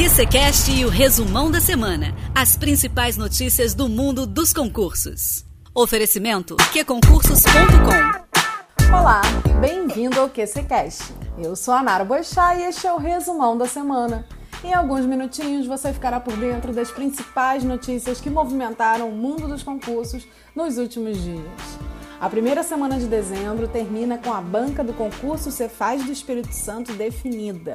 QCCast e o resumão da semana. As principais notícias do mundo dos concursos. Oferecimento qconcursos.com Olá, bem-vindo ao QCCast. Eu sou a Nara Boixá e este é o resumão da semana. Em alguns minutinhos você ficará por dentro das principais notícias que movimentaram o mundo dos concursos nos últimos dias. A primeira semana de dezembro termina com a banca do concurso Cefaz do Espírito Santo definida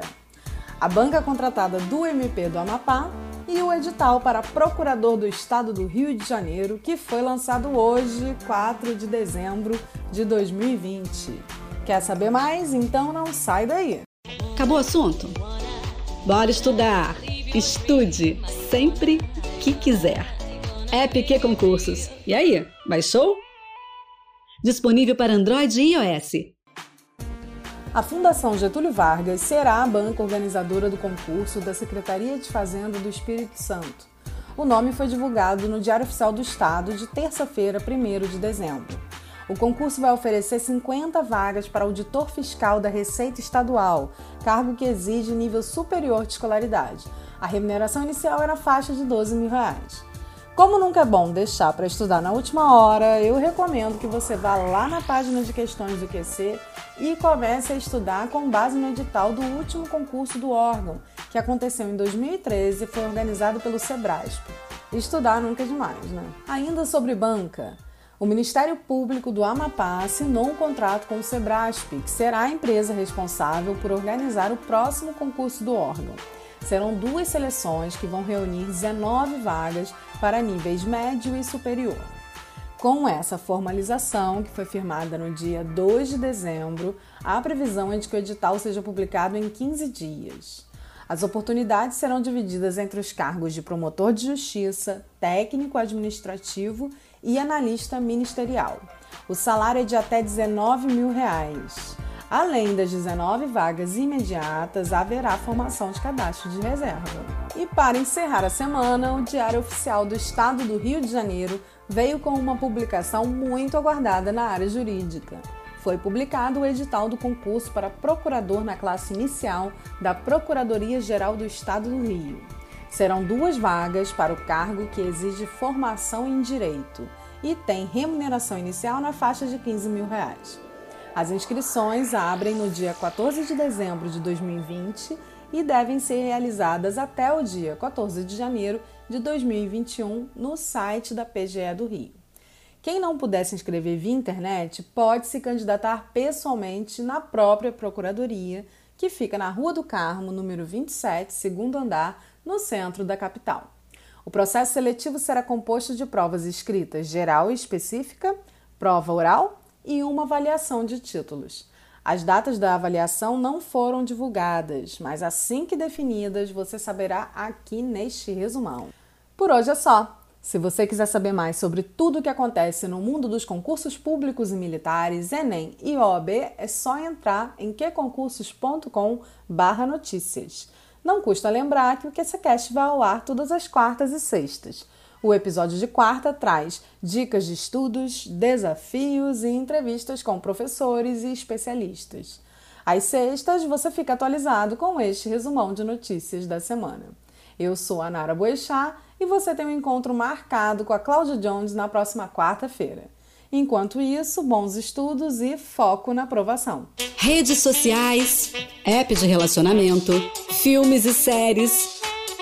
a banca contratada do MP do Amapá e o edital para procurador do Estado do Rio de Janeiro, que foi lançado hoje, 4 de dezembro de 2020. Quer saber mais? Então não sai daí. Acabou o assunto? Bora estudar! Estude sempre que quiser. EPQ Concursos. E aí, baixou? Disponível para Android e iOS. A Fundação Getúlio Vargas será a banca organizadora do concurso da Secretaria de Fazenda do Espírito Santo. O nome foi divulgado no Diário Oficial do Estado de terça-feira, 1 de dezembro. O concurso vai oferecer 50 vagas para auditor fiscal da Receita Estadual, cargo que exige nível superior de escolaridade. A remuneração inicial era faixa de 12 mil reais. Como nunca é bom deixar para estudar na última hora, eu recomendo que você vá lá na página de questões do QC e comece a estudar com base no edital do último concurso do órgão, que aconteceu em 2013 e foi organizado pelo Sebrasp. Estudar nunca é demais, né? Ainda sobre banca, o Ministério Público do Amapá assinou um contrato com o Sebrasp, que será a empresa responsável por organizar o próximo concurso do órgão. Serão duas seleções que vão reunir 19 vagas para níveis médio e superior. Com essa formalização, que foi firmada no dia 2 de dezembro, a previsão é de que o edital seja publicado em 15 dias. As oportunidades serão divididas entre os cargos de promotor de justiça, técnico administrativo e analista ministerial. O salário é de até 19 mil reais. Além das 19 vagas imediatas, haverá formação de cadastro de reserva. E para encerrar a semana, o Diário Oficial do Estado do Rio de Janeiro veio com uma publicação muito aguardada na área jurídica. Foi publicado o edital do concurso para procurador na classe inicial da Procuradoria-Geral do Estado do Rio. Serão duas vagas para o cargo que exige formação em direito e tem remuneração inicial na faixa de 15 mil reais. As inscrições abrem no dia 14 de dezembro de 2020 e devem ser realizadas até o dia 14 de janeiro de 2021 no site da PGE do Rio. Quem não puder se inscrever via internet pode se candidatar pessoalmente na própria Procuradoria, que fica na Rua do Carmo, número 27, segundo andar, no centro da capital. O processo seletivo será composto de provas escritas geral e específica, prova oral e uma avaliação de títulos. As datas da avaliação não foram divulgadas, mas assim que definidas, você saberá aqui neste resumão. Por hoje é só. Se você quiser saber mais sobre tudo o que acontece no mundo dos concursos públicos e militares, Enem e OAB, é só entrar em queconcursos.com/notícias. Não custa lembrar que o QCCast vai ao ar todas as quartas e sextas. O episódio de quarta traz dicas de estudos, desafios e entrevistas com professores e especialistas. Às sextas, você fica atualizado com este resumão de notícias da semana. Eu sou a Nara Boechat e você tem um encontro marcado com a Cláudia Jones na próxima quarta-feira. Enquanto isso, bons estudos e foco na aprovação. Redes sociais, app de relacionamento, filmes e séries.